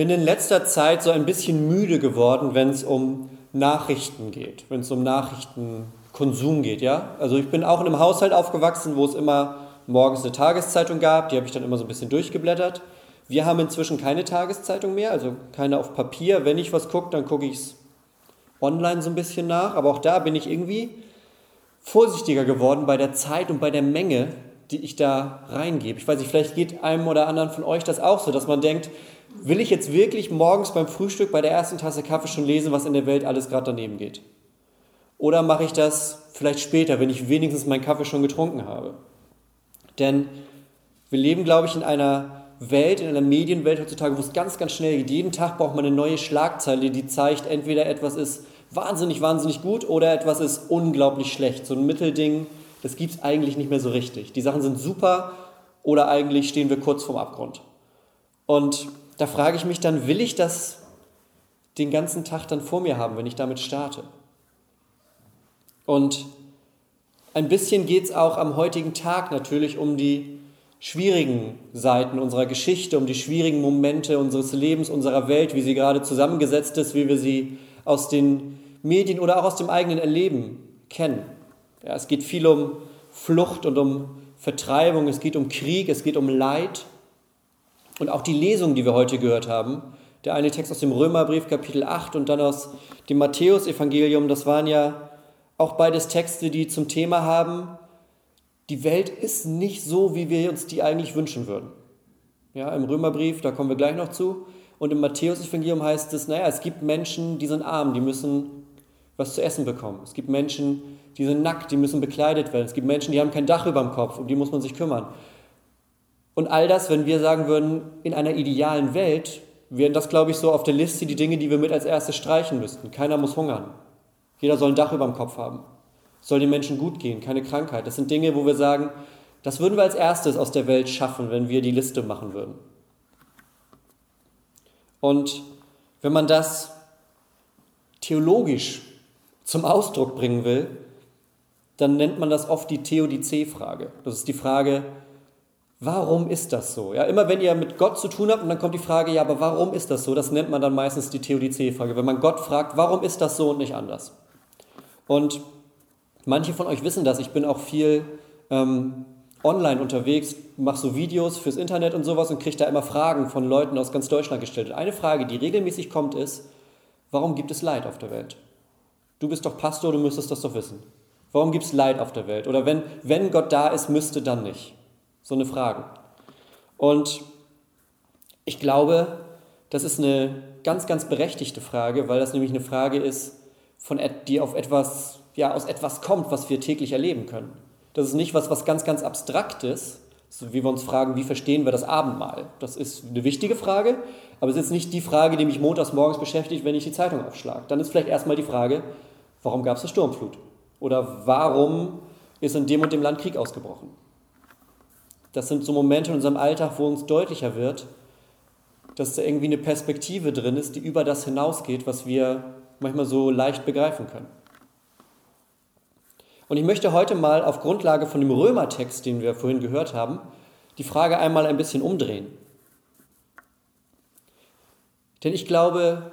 bin in letzter Zeit so ein bisschen müde geworden, wenn es um Nachrichten geht, wenn es um Nachrichtenkonsum geht, ja? Also ich bin auch in einem Haushalt aufgewachsen, wo es immer morgens eine Tageszeitung gab, die habe ich dann immer so ein bisschen durchgeblättert. Wir haben inzwischen keine Tageszeitung mehr, also keine auf Papier. Wenn ich was gucke, dann gucke ich es online so ein bisschen nach, aber auch da bin ich irgendwie vorsichtiger geworden bei der Zeit und bei der Menge, die ich da reingebe. Ich weiß nicht, vielleicht geht einem oder anderen von euch das auch so, dass man denkt, will ich jetzt wirklich morgens beim Frühstück bei der ersten Tasse Kaffee schon lesen, was in der Welt alles gerade daneben geht? Oder mache ich das vielleicht später, wenn ich wenigstens meinen Kaffee schon getrunken habe? Denn wir leben, glaube ich, in einer Welt, in einer Medienwelt heutzutage, wo es ganz, ganz schnell geht. Jeden Tag braucht man eine neue Schlagzeile, die zeigt, entweder etwas ist wahnsinnig, wahnsinnig gut oder etwas ist unglaublich schlecht. So ein Mittelding, das gibt es eigentlich nicht mehr so richtig. Die Sachen sind super oder eigentlich stehen wir kurz vorm Abgrund. Und da frage ich mich dann, will ich das den ganzen Tag dann vor mir haben, wenn ich damit starte? Und ein bisschen geht es auch am heutigen Tag natürlich um die schwierigen Seiten unserer Geschichte, um die schwierigen Momente unseres Lebens, unserer Welt, wie sie gerade zusammengesetzt ist, wie wir sie aus den Medien oder auch aus dem eigenen Erleben kennen. Ja, es geht viel um Flucht und um Vertreibung, es geht um Krieg, es geht um Leid. Und auch die Lesung, die wir heute gehört haben, der eine Text aus dem Römerbrief Kapitel 8 und dann aus dem Matthäusevangelium, das waren ja auch beides Texte, die zum Thema haben, die Welt ist nicht so, wie wir uns die eigentlich wünschen würden. Ja, im Römerbrief, da kommen wir gleich noch zu. Und im Matthäusevangelium heißt es, naja, es gibt Menschen, die sind arm, die müssen was zu essen bekommen. Es gibt Menschen, die sind nackt, die müssen bekleidet werden. Es gibt Menschen, die haben kein Dach über dem Kopf, um die muss man sich kümmern. Und all das, wenn wir sagen würden, in einer idealen Welt, wären das, glaube ich, so auf der Liste die Dinge, die wir mit als erstes streichen müssten. Keiner muss hungern. Jeder soll ein Dach über dem Kopf haben. Es soll den Menschen gut gehen, keine Krankheit. Das sind Dinge, wo wir sagen, das würden wir als erstes aus der Welt schaffen, wenn wir die Liste machen würden. Und wenn man das theologisch zum Ausdruck bringen will, dann nennt man das oft die Theodizee-Frage. Das ist die Frage, Warum ist das so? Ja, immer wenn ihr mit Gott zu tun habt und dann kommt die Frage, ja, aber warum ist das so? Das nennt man dann meistens die Theodizee-Frage. Wenn man Gott fragt, warum ist das so und nicht anders? Und manche von euch wissen das. Ich bin auch viel ähm, online unterwegs, mache so Videos fürs Internet und sowas und kriege da immer Fragen von Leuten aus ganz Deutschland gestellt. Und eine Frage, die regelmäßig kommt, ist, warum gibt es Leid auf der Welt? Du bist doch Pastor, du müsstest das doch wissen. Warum gibt es Leid auf der Welt? Oder wenn, wenn Gott da ist, müsste dann nicht. So eine Frage. Und ich glaube, das ist eine ganz, ganz berechtigte Frage, weil das nämlich eine Frage ist, von, die auf etwas, ja, aus etwas kommt, was wir täglich erleben können. Das ist nicht was, was ganz, ganz Abstraktes, so wie wir uns fragen, wie verstehen wir das Abendmahl? Das ist eine wichtige Frage, aber es ist nicht die Frage, die mich montags morgens beschäftigt, wenn ich die Zeitung aufschlage. Dann ist vielleicht erstmal die Frage, warum gab es eine Sturmflut? Oder warum ist in dem und dem Land Krieg ausgebrochen? Das sind so Momente in unserem Alltag, wo uns deutlicher wird, dass da irgendwie eine Perspektive drin ist, die über das hinausgeht, was wir manchmal so leicht begreifen können. Und ich möchte heute mal auf Grundlage von dem Römertext, den wir vorhin gehört haben, die Frage einmal ein bisschen umdrehen. Denn ich glaube,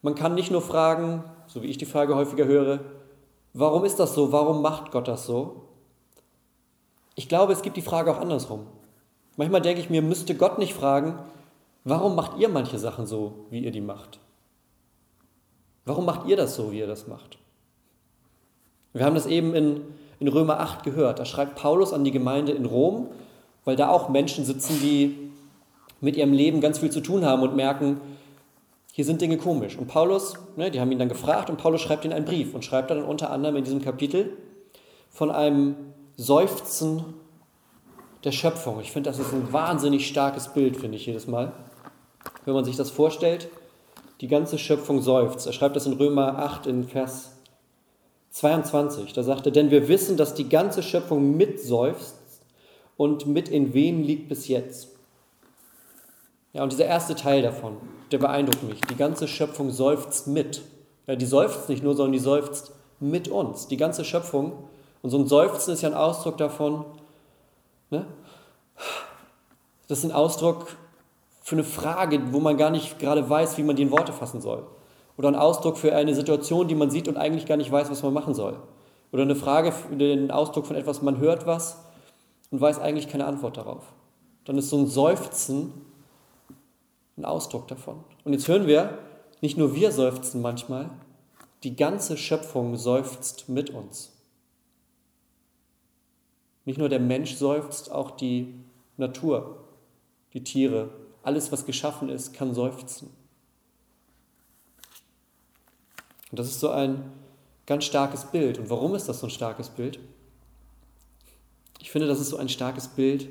man kann nicht nur fragen, so wie ich die Frage häufiger höre, warum ist das so, warum macht Gott das so, ich glaube, es gibt die Frage auch andersrum. Manchmal denke ich mir, müsste Gott nicht fragen, warum macht ihr manche Sachen so, wie ihr die macht? Warum macht ihr das so, wie ihr das macht? Wir haben das eben in, in Römer 8 gehört. Da schreibt Paulus an die Gemeinde in Rom, weil da auch Menschen sitzen, die mit ihrem Leben ganz viel zu tun haben und merken, hier sind Dinge komisch. Und Paulus, ne, die haben ihn dann gefragt und Paulus schreibt ihnen einen Brief und schreibt dann unter anderem in diesem Kapitel von einem Seufzen der Schöpfung. Ich finde, das ist ein wahnsinnig starkes Bild, finde ich jedes Mal. Wenn man sich das vorstellt, die ganze Schöpfung seufzt. Er schreibt das in Römer 8 in Vers 22. Da sagt er, denn wir wissen, dass die ganze Schöpfung mitseufzt und mit in Wehen liegt bis jetzt. Ja, und dieser erste Teil davon, der beeindruckt mich. Die ganze Schöpfung seufzt mit. Ja, die seufzt nicht nur, sondern die seufzt mit uns. Die ganze Schöpfung und so ein Seufzen ist ja ein Ausdruck davon, ne? das ist ein Ausdruck für eine Frage, wo man gar nicht gerade weiß, wie man die in Worte fassen soll. Oder ein Ausdruck für eine Situation, die man sieht und eigentlich gar nicht weiß, was man machen soll. Oder eine Frage, den Ausdruck von etwas, man hört was und weiß eigentlich keine Antwort darauf. Dann ist so ein Seufzen ein Ausdruck davon. Und jetzt hören wir, nicht nur wir seufzen manchmal, die ganze Schöpfung seufzt mit uns. Nicht nur der Mensch seufzt, auch die Natur, die Tiere, alles, was geschaffen ist, kann seufzen. Und das ist so ein ganz starkes Bild. Und warum ist das so ein starkes Bild? Ich finde, das ist so ein starkes Bild,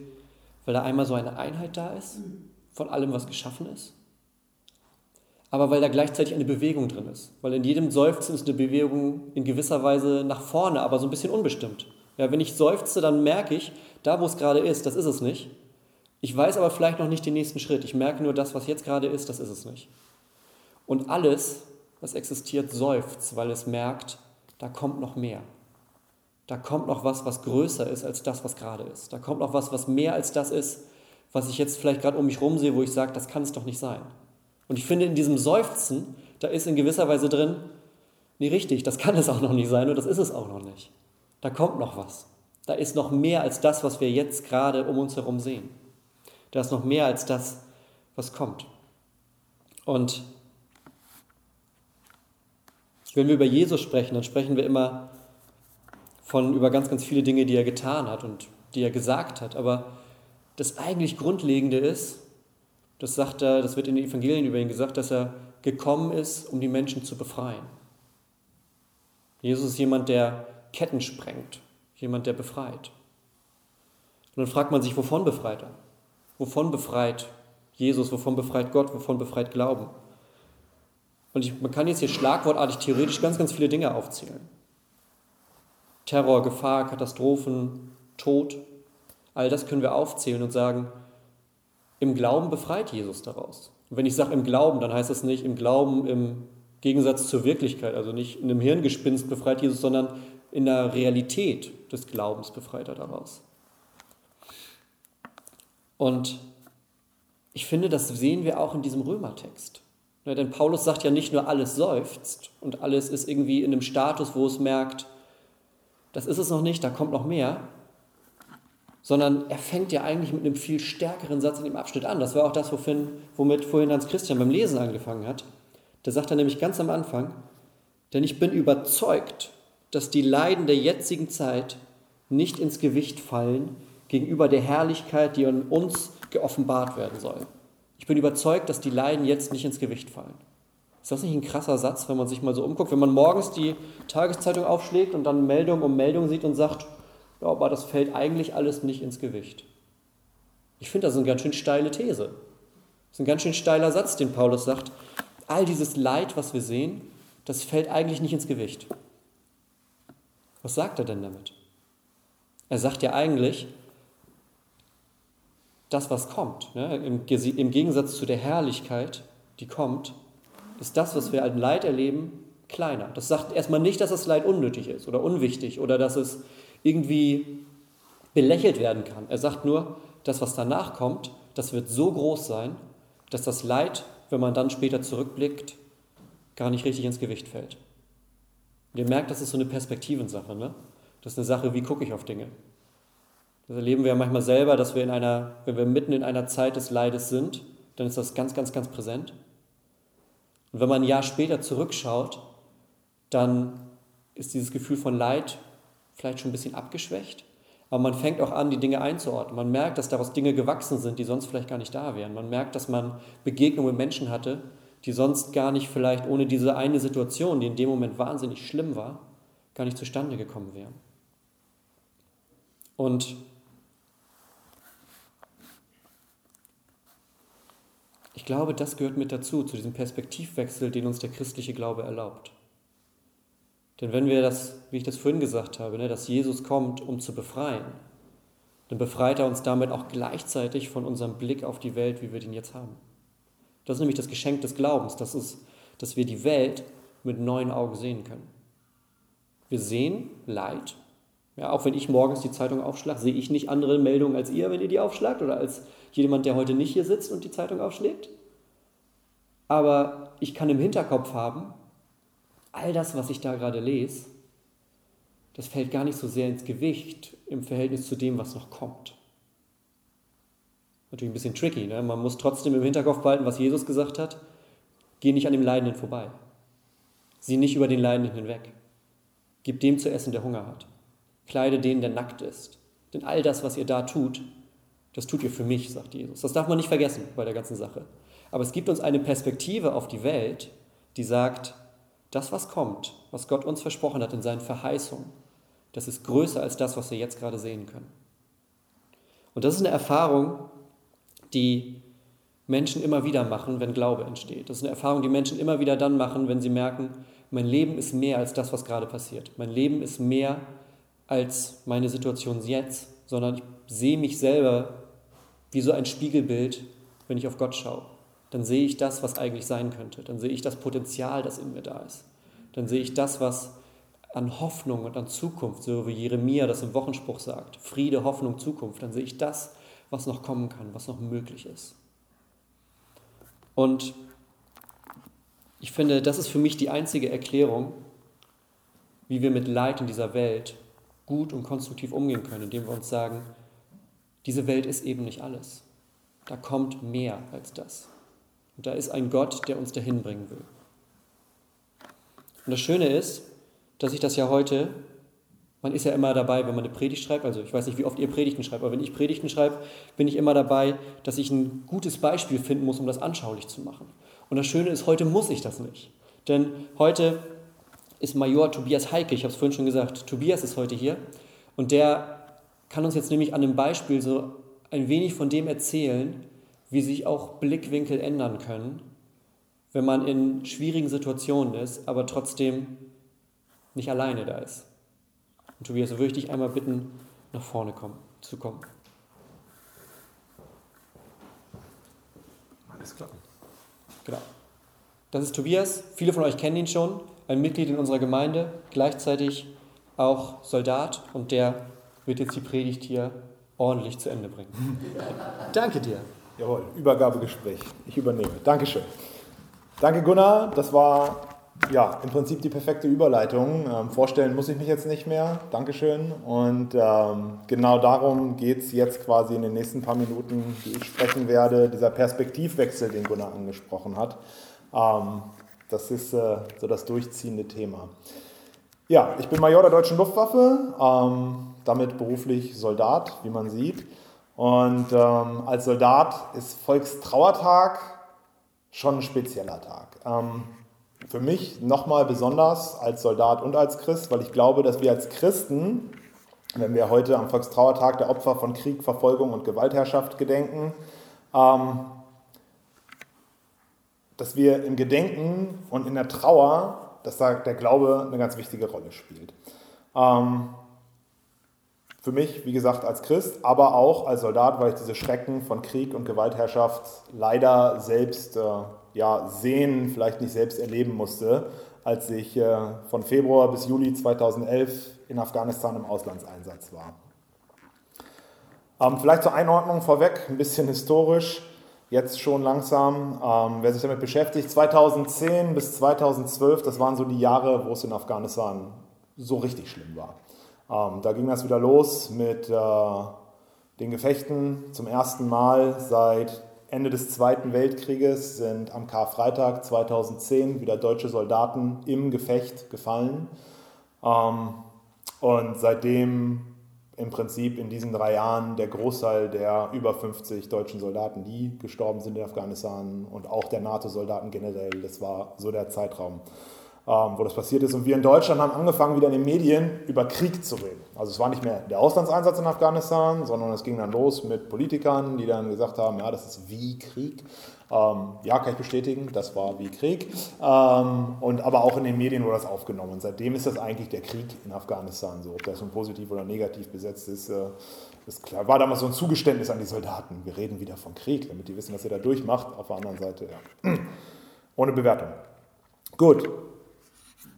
weil da einmal so eine Einheit da ist von allem, was geschaffen ist, aber weil da gleichzeitig eine Bewegung drin ist. Weil in jedem Seufzen ist eine Bewegung in gewisser Weise nach vorne, aber so ein bisschen unbestimmt. Ja, wenn ich seufze, dann merke ich, da wo es gerade ist, das ist es nicht. Ich weiß aber vielleicht noch nicht den nächsten Schritt. Ich merke nur, das, was jetzt gerade ist, das ist es nicht. Und alles, was existiert, seufzt, weil es merkt, da kommt noch mehr. Da kommt noch was, was größer ist als das, was gerade ist. Da kommt noch was, was mehr als das ist, was ich jetzt vielleicht gerade um mich herum sehe, wo ich sage, das kann es doch nicht sein. Und ich finde, in diesem Seufzen, da ist in gewisser Weise drin, nee, richtig, das kann es auch noch nicht sein und das ist es auch noch nicht. Da kommt noch was. Da ist noch mehr als das, was wir jetzt gerade um uns herum sehen. Da ist noch mehr als das, was kommt. Und wenn wir über Jesus sprechen, dann sprechen wir immer von über ganz, ganz viele Dinge, die er getan hat und die er gesagt hat. Aber das eigentlich Grundlegende ist, das sagt er, das wird in den Evangelien über ihn gesagt, dass er gekommen ist, um die Menschen zu befreien. Jesus ist jemand, der Ketten sprengt, jemand, der befreit. Und dann fragt man sich, wovon befreit er? Wovon befreit Jesus? Wovon befreit Gott? Wovon befreit Glauben? Und ich, man kann jetzt hier schlagwortartig theoretisch ganz, ganz viele Dinge aufzählen. Terror, Gefahr, Katastrophen, Tod, all das können wir aufzählen und sagen, im Glauben befreit Jesus daraus. Und wenn ich sage im Glauben, dann heißt das nicht im Glauben im Gegensatz zur Wirklichkeit, also nicht in einem Hirngespinst befreit Jesus, sondern in der Realität des Glaubens befreit er daraus. Und ich finde, das sehen wir auch in diesem Römertext. Ja, denn Paulus sagt ja nicht nur, alles seufzt und alles ist irgendwie in einem Status, wo es merkt, das ist es noch nicht, da kommt noch mehr, sondern er fängt ja eigentlich mit einem viel stärkeren Satz in dem Abschnitt an. Das war auch das, wofür, womit vorhin Hans Christian beim Lesen angefangen hat. Da sagt er nämlich ganz am Anfang, denn ich bin überzeugt, dass die Leiden der jetzigen Zeit nicht ins Gewicht fallen gegenüber der Herrlichkeit, die an uns geoffenbart werden soll. Ich bin überzeugt, dass die Leiden jetzt nicht ins Gewicht fallen. Ist das nicht ein krasser Satz, wenn man sich mal so umguckt, wenn man morgens die Tageszeitung aufschlägt und dann Meldung um Meldung sieht und sagt, ja, aber das fällt eigentlich alles nicht ins Gewicht. Ich finde, das ist eine ganz schön steile These. Das ist ein ganz schön steiler Satz, den Paulus sagt. All dieses Leid, was wir sehen, das fällt eigentlich nicht ins Gewicht. Was sagt er denn damit? Er sagt ja eigentlich, das, was kommt, ne, im, im Gegensatz zu der Herrlichkeit, die kommt, ist das, was wir als Leid erleben, kleiner. Das sagt erstmal nicht, dass das Leid unnötig ist oder unwichtig oder dass es irgendwie belächelt werden kann. Er sagt nur, das, was danach kommt, das wird so groß sein, dass das Leid, wenn man dann später zurückblickt, gar nicht richtig ins Gewicht fällt. Und ihr merkt, das ist so eine Perspektivensache. Ne? Das ist eine Sache, wie gucke ich auf Dinge. Das erleben wir ja manchmal selber, dass wir in einer, wenn wir mitten in einer Zeit des Leides sind, dann ist das ganz, ganz, ganz präsent. Und wenn man ein Jahr später zurückschaut, dann ist dieses Gefühl von Leid vielleicht schon ein bisschen abgeschwächt. Aber man fängt auch an, die Dinge einzuordnen. Man merkt, dass daraus Dinge gewachsen sind, die sonst vielleicht gar nicht da wären. Man merkt, dass man Begegnungen mit Menschen hatte, die sonst gar nicht vielleicht ohne diese eine Situation, die in dem Moment wahnsinnig schlimm war, gar nicht zustande gekommen wären. Und ich glaube, das gehört mit dazu, zu diesem Perspektivwechsel, den uns der christliche Glaube erlaubt. Denn wenn wir das, wie ich das vorhin gesagt habe, ne, dass Jesus kommt, um zu befreien, dann befreit er uns damit auch gleichzeitig von unserem Blick auf die Welt, wie wir den jetzt haben. Das ist nämlich das Geschenk des Glaubens, das ist, dass wir die Welt mit neuen Augen sehen können. Wir sehen Leid. Ja, auch wenn ich morgens die Zeitung aufschlage, sehe ich nicht andere Meldungen als ihr, wenn ihr die aufschlagt oder als jemand, der heute nicht hier sitzt und die Zeitung aufschlägt. Aber ich kann im Hinterkopf haben, all das, was ich da gerade lese, das fällt gar nicht so sehr ins Gewicht im Verhältnis zu dem, was noch kommt. Natürlich ein bisschen tricky, ne? man muss trotzdem im Hinterkopf behalten, was Jesus gesagt hat, geh nicht an dem Leidenden vorbei. Sieh nicht über den Leidenden hinweg. Gib dem zu essen, der Hunger hat. Kleide den, der nackt ist. Denn all das, was ihr da tut, das tut ihr für mich, sagt Jesus. Das darf man nicht vergessen bei der ganzen Sache. Aber es gibt uns eine Perspektive auf die Welt, die sagt, das, was kommt, was Gott uns versprochen hat in seinen Verheißungen, das ist größer als das, was wir jetzt gerade sehen können. Und das ist eine Erfahrung, die Menschen immer wieder machen, wenn Glaube entsteht. Das ist eine Erfahrung, die Menschen immer wieder dann machen, wenn sie merken, mein Leben ist mehr als das, was gerade passiert. Mein Leben ist mehr als meine Situation jetzt, sondern ich sehe mich selber wie so ein Spiegelbild, wenn ich auf Gott schaue. Dann sehe ich das, was eigentlich sein könnte. Dann sehe ich das Potenzial, das in mir da ist. Dann sehe ich das, was an Hoffnung und an Zukunft, so wie Jeremia das im Wochenspruch sagt, Friede, Hoffnung, Zukunft, dann sehe ich das, was noch kommen kann, was noch möglich ist. Und ich finde, das ist für mich die einzige Erklärung, wie wir mit Leid in dieser Welt gut und konstruktiv umgehen können, indem wir uns sagen, diese Welt ist eben nicht alles. Da kommt mehr als das. Und da ist ein Gott, der uns dahin bringen will. Und das Schöne ist, dass ich das ja heute, man ist ja immer dabei, wenn man eine Predigt schreibt, also ich weiß nicht, wie oft ihr Predigten schreibt, aber wenn ich Predigten schreibe, bin ich immer dabei, dass ich ein gutes Beispiel finden muss, um das anschaulich zu machen. Und das Schöne ist, heute muss ich das nicht. Denn heute ist Major Tobias Heike, ich habe es vorhin schon gesagt, Tobias ist heute hier und der kann uns jetzt nämlich an einem Beispiel so ein wenig von dem erzählen, wie sich auch Blickwinkel ändern können, wenn man in schwierigen Situationen ist, aber trotzdem nicht alleine da ist. Und Tobias, so würde ich dich einmal bitten, nach vorne kommen, zu kommen. Alles klar. Genau. Das ist Tobias. Viele von euch kennen ihn schon. Ein Mitglied in unserer Gemeinde, gleichzeitig auch Soldat und der wird jetzt die Predigt hier ordentlich zu Ende bringen. Danke dir. Jawohl, Übergabegespräch. Ich übernehme. Dankeschön. Danke Gunnar, das war ja, im Prinzip die perfekte Überleitung. Ähm, vorstellen muss ich mich jetzt nicht mehr. Dankeschön. Und ähm, genau darum geht es jetzt quasi in den nächsten paar Minuten, die ich sprechen werde, dieser Perspektivwechsel, den Gunnar angesprochen hat. Ähm, das ist äh, so das durchziehende Thema. Ja, ich bin Major der Deutschen Luftwaffe, ähm, damit beruflich Soldat, wie man sieht. Und ähm, als Soldat ist Volkstrauertag schon ein spezieller Tag. Für mich nochmal besonders als Soldat und als Christ, weil ich glaube, dass wir als Christen, wenn wir heute am Volkstrauertag der Opfer von Krieg, Verfolgung und Gewaltherrschaft gedenken, ähm, dass wir im Gedenken und in der Trauer, dass da der Glaube eine ganz wichtige Rolle spielt. Ähm, für mich, wie gesagt, als Christ, aber auch als Soldat, weil ich diese Schrecken von Krieg und Gewaltherrschaft leider selbst äh, ja, sehen, vielleicht nicht selbst erleben musste, als ich äh, von Februar bis Juli 2011 in Afghanistan im Auslandseinsatz war. Ähm, vielleicht zur Einordnung vorweg, ein bisschen historisch, jetzt schon langsam. Ähm, wer sich damit beschäftigt, 2010 bis 2012, das waren so die Jahre, wo es in Afghanistan so richtig schlimm war. Ähm, da ging das wieder los mit äh, den Gefechten zum ersten Mal seit Ende des Zweiten Weltkrieges sind am Karfreitag 2010 wieder deutsche Soldaten im Gefecht gefallen. Ähm, und seitdem im Prinzip in diesen drei Jahren der Großteil der über 50 deutschen Soldaten, die gestorben sind in Afghanistan und auch der NATO-Soldaten generell, das war so der Zeitraum. Ähm, wo das passiert ist. Und wir in Deutschland haben angefangen, wieder in den Medien über Krieg zu reden. Also es war nicht mehr der Auslandseinsatz in Afghanistan, sondern es ging dann los mit Politikern, die dann gesagt haben, ja, das ist wie Krieg. Ähm, ja, kann ich bestätigen, das war wie Krieg. Ähm, und aber auch in den Medien wurde das aufgenommen. Und seitdem ist das eigentlich der Krieg in Afghanistan so. Ob das nun positiv oder negativ besetzt ist, äh, ist klar. War damals so ein Zugeständnis an die Soldaten. Wir reden wieder von Krieg, damit die wissen, was ihr da durchmacht. Auf der anderen Seite, ja. Ohne Bewertung. Gut,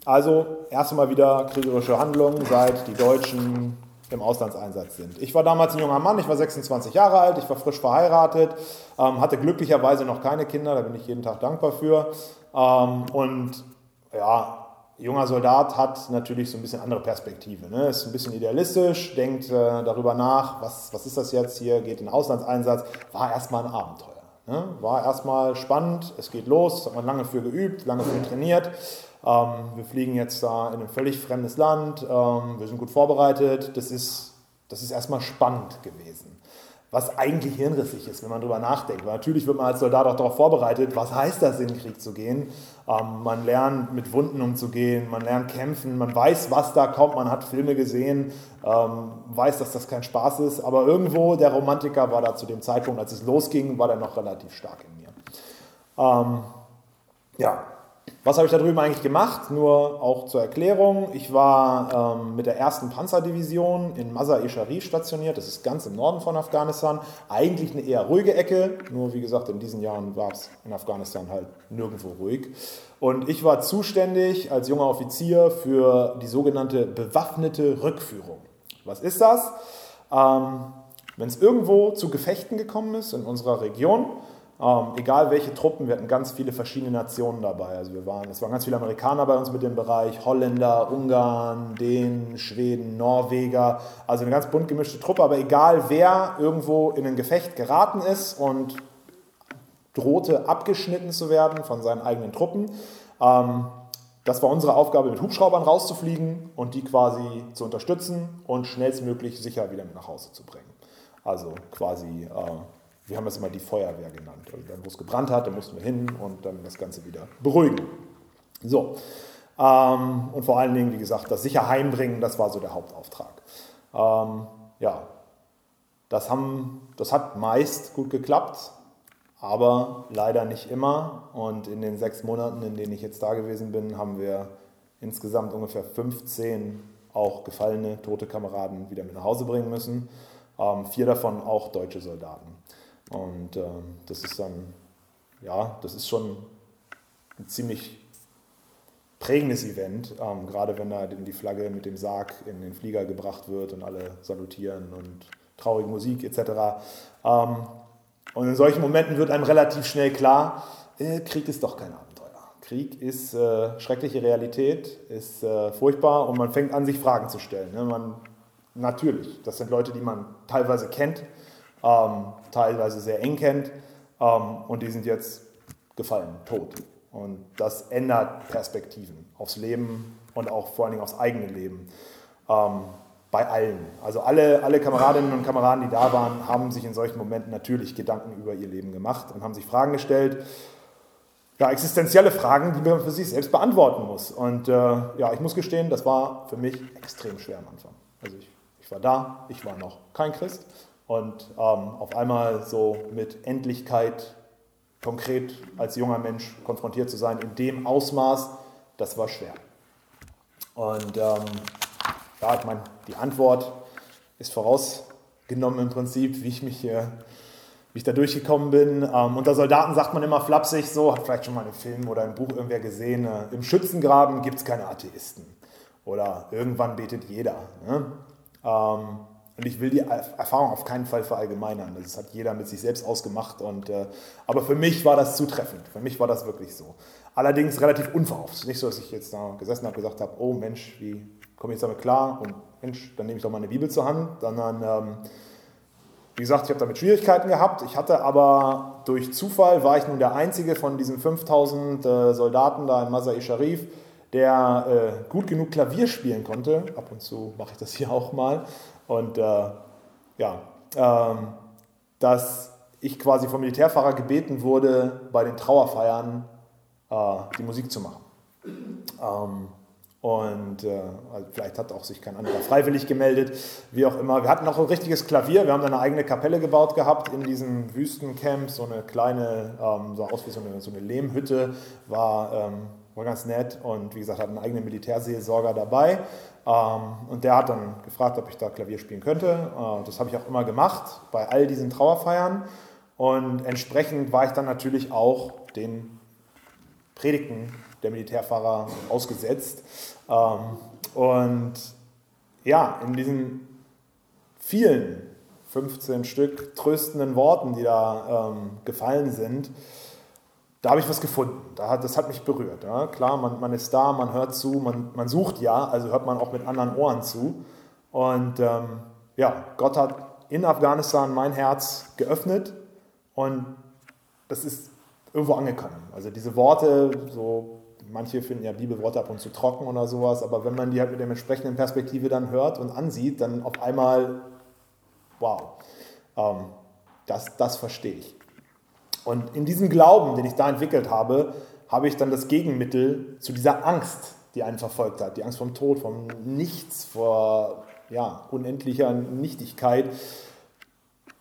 also erst einmal wieder kriegerische Handlungen, seit die Deutschen im Auslandseinsatz sind. Ich war damals ein junger Mann, ich war 26 Jahre alt, ich war frisch verheiratet, ähm, hatte glücklicherweise noch keine Kinder, da bin ich jeden Tag dankbar für. Ähm, und ja, junger Soldat hat natürlich so ein bisschen andere Perspektive. Ne? Ist ein bisschen idealistisch, denkt äh, darüber nach, was, was ist das jetzt hier, geht in den Auslandseinsatz, war erstmal ein Abenteuer. Ne? War erstmal spannend, es geht los, hat man lange für geübt, lange für trainiert. Ähm, wir fliegen jetzt da in ein völlig fremdes Land, ähm, wir sind gut vorbereitet. Das ist, das ist erstmal spannend gewesen. Was eigentlich hirnrissig ist, wenn man darüber nachdenkt. Weil natürlich wird man als Soldat auch darauf vorbereitet, was heißt das, in den Krieg zu gehen. Ähm, man lernt mit Wunden umzugehen, man lernt kämpfen, man weiß, was da kommt, man hat Filme gesehen, weiß, dass das kein Spaß ist. Aber irgendwo, der Romantiker war da zu dem Zeitpunkt, als es losging, war der noch relativ stark in mir. Ja, was habe ich da drüben eigentlich gemacht? Nur auch zur Erklärung. Ich war ähm, mit der ersten Panzerdivision in Mazar-e Sharif stationiert. Das ist ganz im Norden von Afghanistan. Eigentlich eine eher ruhige Ecke. Nur wie gesagt, in diesen Jahren war es in Afghanistan halt nirgendwo ruhig. Und ich war zuständig als junger Offizier für die sogenannte bewaffnete Rückführung. Was ist das? Ähm, Wenn es irgendwo zu Gefechten gekommen ist in unserer Region, ähm, egal welche Truppen, wir hatten ganz viele verschiedene Nationen dabei. Also wir waren, es waren ganz viele Amerikaner bei uns mit dem Bereich, Holländer, Ungarn, Dänen, Schweden, Norweger, also eine ganz bunt gemischte Truppe, aber egal wer irgendwo in ein Gefecht geraten ist und drohte abgeschnitten zu werden von seinen eigenen Truppen, ähm, das war unsere Aufgabe, mit Hubschraubern rauszufliegen und die quasi zu unterstützen und schnellstmöglich sicher wieder mit nach Hause zu bringen. Also quasi äh, wir haben das immer die Feuerwehr genannt. Also dann, wo es gebrannt hat, da mussten wir hin und dann das Ganze wieder beruhigen. So. Ähm, und vor allen Dingen, wie gesagt, das sicher heimbringen, das war so der Hauptauftrag. Ähm, ja, das, haben, das hat meist gut geklappt, aber leider nicht immer. Und in den sechs Monaten, in denen ich jetzt da gewesen bin, haben wir insgesamt ungefähr 15 auch gefallene, tote Kameraden wieder mit nach Hause bringen müssen. Ähm, vier davon auch deutsche Soldaten. Und äh, das ist dann, ja, das ist schon ein ziemlich prägendes Event, ähm, gerade wenn da die Flagge mit dem Sarg in den Flieger gebracht wird und alle salutieren und traurige Musik etc. Ähm, und in solchen Momenten wird einem relativ schnell klar, äh, Krieg ist doch kein Abenteuer. Krieg ist äh, schreckliche Realität, ist äh, furchtbar und man fängt an, sich Fragen zu stellen. Ne? Man, natürlich, das sind Leute, die man teilweise kennt, ähm, teilweise sehr eng kennt ähm, und die sind jetzt gefallen, tot. Und das ändert Perspektiven aufs Leben und auch vor allen Dingen aufs eigene Leben. Ähm, bei allen. Also alle, alle Kameradinnen und Kameraden, die da waren, haben sich in solchen Momenten natürlich Gedanken über ihr Leben gemacht und haben sich Fragen gestellt. Ja, existenzielle Fragen, die man für sich selbst beantworten muss. Und äh, ja, ich muss gestehen, das war für mich extrem schwer am Anfang. Also ich, ich war da, ich war noch kein Christ und ähm, auf einmal so mit Endlichkeit konkret als junger Mensch konfrontiert zu sein, in dem Ausmaß, das war schwer. Und ähm, ja, ich meine, die Antwort ist vorausgenommen im Prinzip, wie ich mich hier wie ich da durchgekommen bin. Ähm, unter Soldaten sagt man immer flapsig so, hat vielleicht schon mal einen Film oder ein Buch irgendwer gesehen, äh, im Schützengraben gibt es keine Atheisten. Oder irgendwann betet jeder. Ne? Ähm, und ich will die Erfahrung auf keinen Fall verallgemeinern. Das hat jeder mit sich selbst ausgemacht. Und, äh, aber für mich war das zutreffend. Für mich war das wirklich so. Allerdings relativ unverhofft. Nicht so, dass ich jetzt da gesessen habe und gesagt habe, oh Mensch, wie komme ich jetzt damit klar? Und Mensch, dann nehme ich doch mal eine Bibel zur Hand. Sondern, ähm, wie gesagt, ich habe damit Schwierigkeiten gehabt. Ich hatte aber durch Zufall, war ich nun der Einzige von diesen 5000 äh, Soldaten da in Masai Sharif, der äh, gut genug Klavier spielen konnte. Ab und zu mache ich das hier auch mal. Und äh, ja, ähm, dass ich quasi vom Militärfahrer gebeten wurde, bei den Trauerfeiern äh, die Musik zu machen. Ähm, und äh, also vielleicht hat auch sich kein anderer freiwillig gemeldet, wie auch immer. Wir hatten noch ein richtiges Klavier, wir haben eine eigene Kapelle gebaut gehabt in diesem Wüstencamp, so eine kleine, ähm, sah aus wie so eine, so eine Lehmhütte, war, ähm, war ganz nett und wie gesagt, hatten einen eigenen Militärseelsorger dabei. Ähm, und der hat dann gefragt, ob ich da Klavier spielen könnte. Äh, das habe ich auch immer gemacht bei all diesen Trauerfeiern. Und entsprechend war ich dann natürlich auch den Predigten der Militärfahrer ausgesetzt. Ähm, und ja, in diesen vielen 15 Stück tröstenden Worten, die da ähm, gefallen sind, da habe ich was gefunden. Da hat, das hat mich berührt. Ja. Klar, man, man ist da, man hört zu, man, man sucht ja, also hört man auch mit anderen Ohren zu. Und ähm, ja, Gott hat in Afghanistan mein Herz geöffnet und das ist irgendwo angekommen. Also diese Worte, so manche finden ja Bibelworte ab und zu trocken oder sowas, aber wenn man die halt mit der entsprechenden Perspektive dann hört und ansieht, dann auf einmal, wow, ähm, das, das verstehe ich. Und in diesem Glauben, den ich da entwickelt habe, habe ich dann das Gegenmittel zu dieser Angst, die einen verfolgt hat, die Angst vom Tod, vom Nichts, vor ja, unendlicher Nichtigkeit.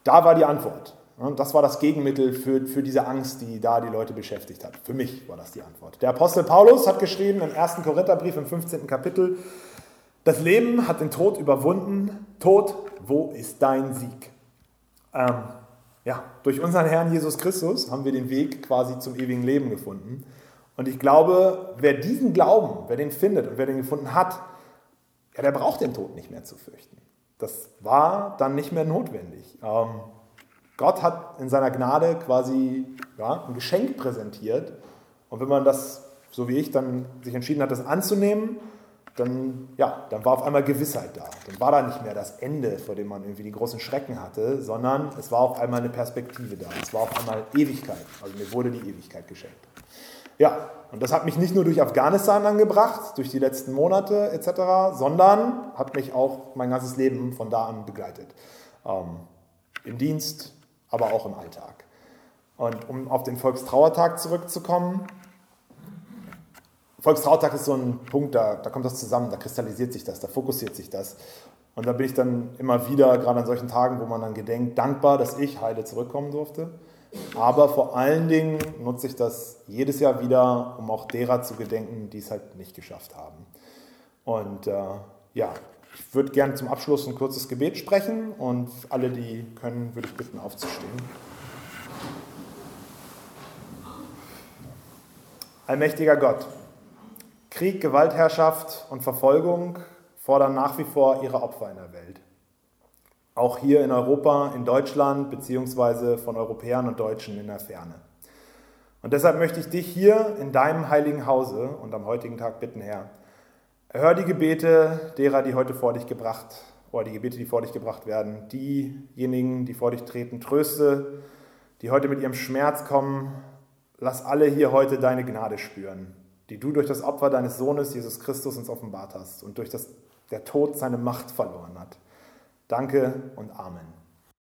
Da war die Antwort. Das war das Gegenmittel für, für diese Angst, die da die Leute beschäftigt hat. Für mich war das die Antwort. Der Apostel Paulus hat geschrieben im 1. Korintherbrief im 15. Kapitel, das Leben hat den Tod überwunden. Tod, wo ist dein Sieg? Ähm, ja, durch unseren Herrn Jesus Christus haben wir den Weg quasi zum ewigen Leben gefunden. Und ich glaube, wer diesen Glauben, wer den findet und wer den gefunden hat, ja, der braucht den Tod nicht mehr zu fürchten. Das war dann nicht mehr notwendig. Ähm, Gott hat in seiner Gnade quasi ja, ein Geschenk präsentiert. Und wenn man das, so wie ich, dann sich entschieden hat, das anzunehmen, dann, ja, dann war auf einmal Gewissheit da. Dann war da nicht mehr das Ende, vor dem man irgendwie die großen Schrecken hatte, sondern es war auf einmal eine Perspektive da. Es war auf einmal Ewigkeit. Also mir wurde die Ewigkeit geschenkt. Ja, und das hat mich nicht nur durch Afghanistan angebracht, durch die letzten Monate etc., sondern hat mich auch mein ganzes Leben von da an begleitet. Ähm, Im Dienst, aber auch im Alltag. Und um auf den Volkstrauertag zurückzukommen, Volkstrauertag ist so ein Punkt, da, da kommt das zusammen, da kristallisiert sich das, da fokussiert sich das. Und da bin ich dann immer wieder, gerade an solchen Tagen, wo man dann gedenkt, dankbar, dass ich heile zurückkommen durfte. Aber vor allen Dingen nutze ich das jedes Jahr wieder, um auch derer zu gedenken, die es halt nicht geschafft haben. Und äh, ja, ich würde gerne zum Abschluss ein kurzes Gebet sprechen und alle, die können, würde ich bitten, aufzustehen. Allmächtiger Gott, Krieg, Gewaltherrschaft und Verfolgung fordern nach wie vor ihre Opfer in der Welt. Auch hier in Europa, in Deutschland, beziehungsweise von Europäern und Deutschen in der Ferne. Und deshalb möchte ich dich hier in deinem heiligen Hause und am heutigen Tag bitten, Herr, erhör die Gebete derer, die heute vor dich gebracht, oder die Gebete, die vor dich gebracht werden, diejenigen, die vor dich treten, tröste, die heute mit ihrem Schmerz kommen, lass alle hier heute deine Gnade spüren die du durch das Opfer deines Sohnes Jesus Christus uns offenbart hast und durch das der Tod seine Macht verloren hat. Danke und Amen.